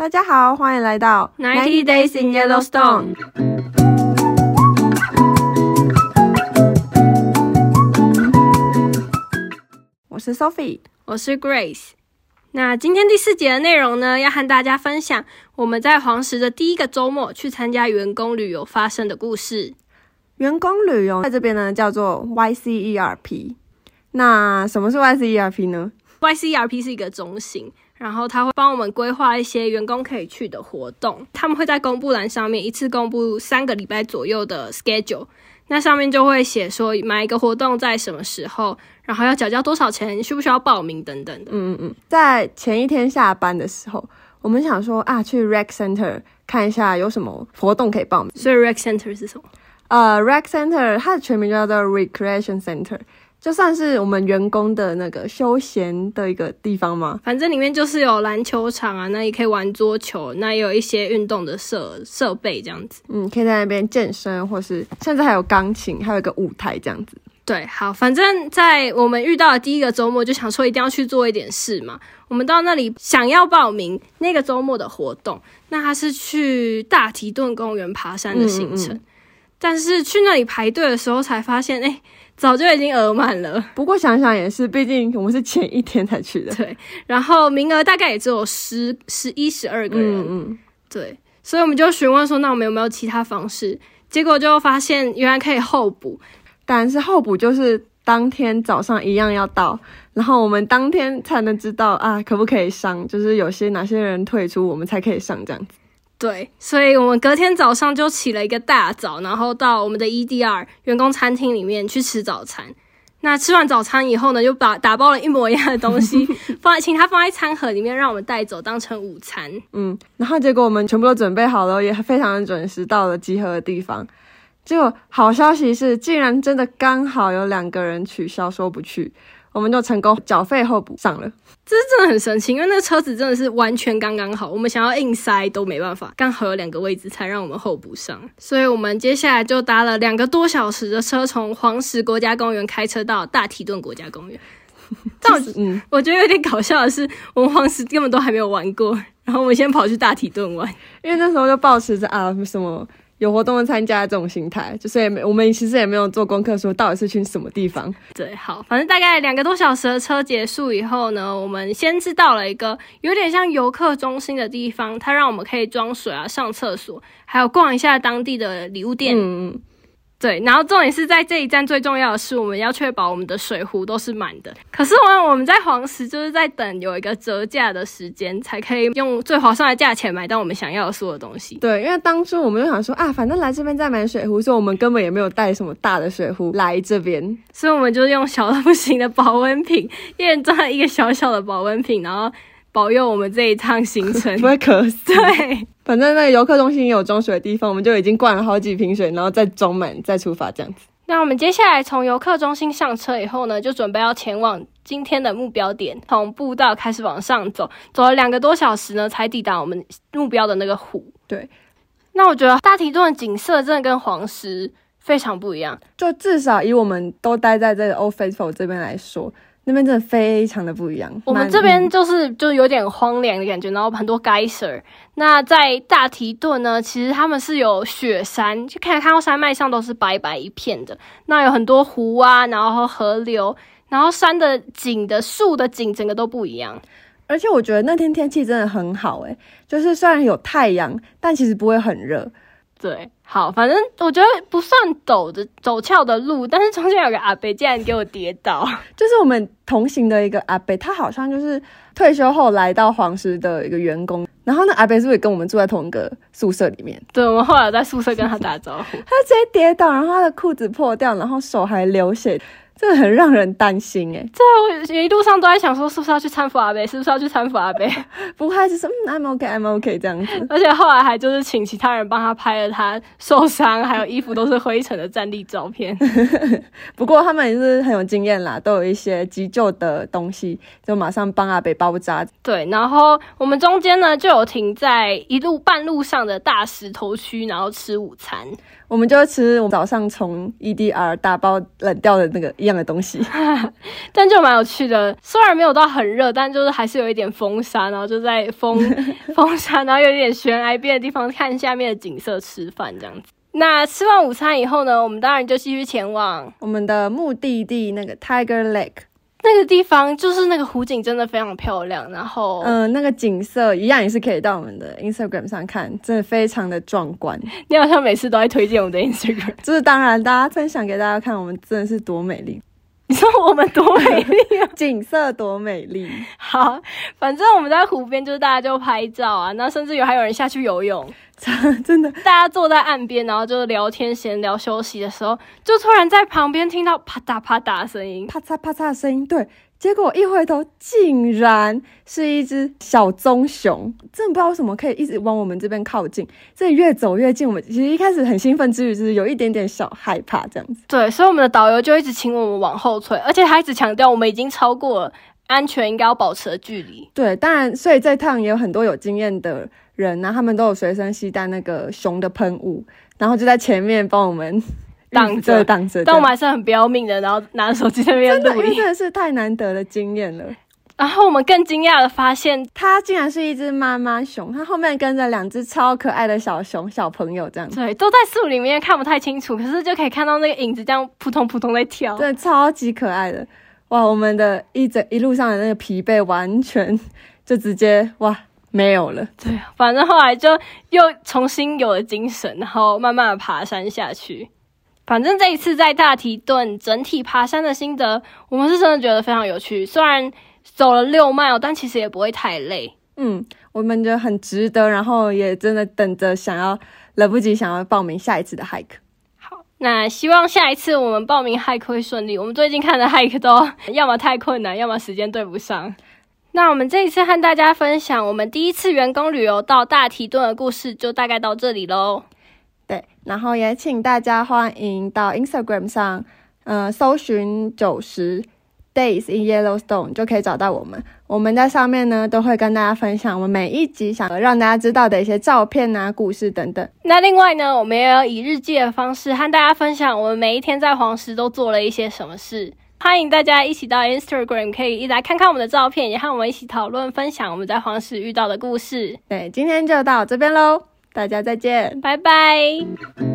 大家好，欢迎来到 Ninety Days in Yellowstone。我是 Sophie，我是 Grace。那今天第四节的内容呢，要和大家分享我们在黄石的第一个周末去参加员工旅游发生的故事。员工旅游在这边呢叫做 YCERP。那什么是 YCERP 呢？YCERP 是一个中心。然后他会帮我们规划一些员工可以去的活动，他们会在公布栏上面一次公布三个礼拜左右的 schedule，那上面就会写说买一个活动在什么时候，然后要缴交多少钱，需不需要报名等等的。嗯嗯嗯，在前一天下班的时候，我们想说啊，去 rec center 看一下有什么活动可以报名。所以 rec center 是什么？呃，rec center 它的全名叫做 recreation center。就算是我们员工的那个休闲的一个地方吗？反正里面就是有篮球场啊，那也可以玩桌球，那也有一些运动的设设备这样子。嗯，可以在那边健身，或是甚至还有钢琴，还有一个舞台这样子。对，好，反正在我们遇到的第一个周末，就想说一定要去做一点事嘛。我们到那里想要报名那个周末的活动，那他是去大提顿公园爬山的行程，但是去那里排队的时候才发现，哎。早就已经额满了，不过想想也是，毕竟我们是前一天才去的。对，然后名额大概也只有十、十一、十二个人。嗯嗯。对，所以我们就询问说，那我们有没有其他方式？结果就发现原来可以候补，但是候补就是当天早上一样要到，然后我们当天才能知道啊，可不可以上？就是有些哪些人退出，我们才可以上这样子。对，所以我们隔天早上就起了一个大早，然后到我们的 EDR 员工餐厅里面去吃早餐。那吃完早餐以后呢，就把打包了一模一样的东西 放在，请他放在餐盒里面，让我们带走当成午餐。嗯，然后结果我们全部都准备好了，也非常的准时到了集合的地方。结果好消息是，竟然真的刚好有两个人取消说不去。我们就成功缴费后补上了，这是真的很神奇，因为那个车子真的是完全刚刚好，我们想要硬塞都没办法，刚好有两个位置才让我们候补上，所以我们接下来就搭了两个多小时的车，从黄石国家公园开车到大提顿国家公园。但嗯，我觉得有点搞笑的是，我们黄石根本都还没有玩过，然后我们先跑去大提顿玩，因为那时候就保持着啊什么。有活动的参加这种心态，就是也没我们其实也没有做功课，说到底是去什么地方。对，好，反正大概两个多小时的车结束以后呢，我们先是到了一个有点像游客中心的地方，它让我们可以装水啊、上厕所，还有逛一下当地的礼物店。嗯对，然后重点是在这一站最重要的是，我们要确保我们的水壶都是满的。可是我我们在黄石就是在等有一个折价的时间，才可以用最划算的价钱买到我们想要的所有东西。对，因为当初我们就想说啊，反正来这边再买水壶，所以我们根本也没有带什么大的水壶来这边，所以我们就用小的不行的保温瓶，一人装了一个小小的保温瓶，然后保佑我们这一趟行程 不会渴死。对。反正那个游客中心也有装水的地方，我们就已经灌了好几瓶水，然后再装满再出发这样子。那我们接下来从游客中心上车以后呢，就准备要前往今天的目标点，从步道开始往上走，走了两个多小时呢，才抵达我们目标的那个湖。对，那我觉得大提顿的景色真的跟黄石非常不一样，就至少以我们都待在这个 Old Faithful 这边来说。那边真的非常的不一样。我们这边就是就有点荒凉的感觉，然后很多 geyser。那在大提顿呢，其实他们是有雪山，就看看到山脉上都是白白一片的。那有很多湖啊，然后河流，然后山的景的树的景，整个都不一样。而且我觉得那天天气真的很好，诶，就是虽然有太阳，但其实不会很热。对。好，反正我觉得不算陡的陡峭的路，但是中间有个阿伯竟然给我跌倒，就是我们同行的一个阿伯，他好像就是退休后来到黄石的一个员工，然后那阿伯是不是也跟我们住在同一个宿舍里面？对，我们后来在宿舍跟他打招呼，他直接跌倒，然后他的裤子破掉，然后手还流血。这很让人担心哎，这我一路上都在想说，是不是要去搀扶阿贝？是不是要去搀扶阿贝？不过还是说，嗯，I'm OK，I'm OK 这样子。而且后来还就是请其他人帮他拍了他受伤，还有衣服都是灰尘的站立照片。不过他们也是很有经验啦，都有一些急救的东西，就马上帮阿贝包扎。对，然后我们中间呢就有停在一路半路上的大石头区，然后吃午餐。我们就吃我早上从 EDR 打包冷掉的那个一样的东西。但就蛮有趣的，虽然没有到很热，但就是还是有一点风沙，然后就在风 风沙，然后有一点悬崖边的地方看下面的景色吃饭这样子。那吃完午餐以后呢，我们当然就继续前往我们的目的地那个 Tiger Lake。那个地方就是那个湖景真的非常漂亮，然后嗯，那个景色一样也是可以到我们的 Instagram 上看，真的非常的壮观。你好像每次都在推荐我们的 Instagram，就是当然大家分享给大家看，我们真的是多美丽。你说我们多美丽啊，景色多美丽。好，反正我们在湖边，就是大家就拍照啊，那甚至有还有人下去游泳，真的，大家坐在岸边，然后就聊天闲聊休息的时候，就突然在旁边听到啪嗒啪嗒的声音，啪嚓啪嚓的声音，对。结果一回头，竟然是一只小棕熊，真的不知道为什么可以一直往我们这边靠近。这越走越近，我们其实一开始很兴奋之余，就是有一点点小害怕这样子。对，所以我们的导游就一直请我们往后退，而且他一直强调我们已经超过了安全应该要保持的距离。对，当然，所以这趟也有很多有经验的人呢，他们都有随身携带那个熊的喷雾，然后就在前面帮我们。挡着挡着，但我们还是很不要命的，然后拿着手机在那边录音，真的是太难得的经验了。然后我们更惊讶的发现，它竟然是一只妈妈熊，它后面跟着两只超可爱的小熊小朋友，这样对，都在树里面看不太清楚，可是就可以看到那个影子这样扑通扑通在跳，对，超级可爱的。哇，我们的一整一路上的那个疲惫完全就直接哇没有了。对，反正后来就又重新有了精神，然后慢慢的爬山下去。反正这一次在大提顿整体爬山的心得，我们是真的觉得非常有趣。虽然走了六迈，但其实也不会太累。嗯，我们觉得很值得，然后也真的等着想要来不及想要报名下一次的 hike。那希望下一次我们报名 hike 会顺利。我们最近看的 hike 都 要么太困难，要么时间对不上。那我们这一次和大家分享我们第一次员工旅游到大提顿的故事，就大概到这里喽。对，然后也请大家欢迎到 Instagram 上，呃，搜寻九十 Days in Yellowstone 就可以找到我们。我们在上面呢都会跟大家分享我们每一集想让大家知道的一些照片啊、故事等等。那另外呢，我们也有以日记的方式和大家分享我们每一天在黄石都做了一些什么事。欢迎大家一起到 Instagram 可以一来看看我们的照片，也和我们一起讨论分享我们在黄石遇到的故事。对，今天就到这边喽。大家再见，拜拜。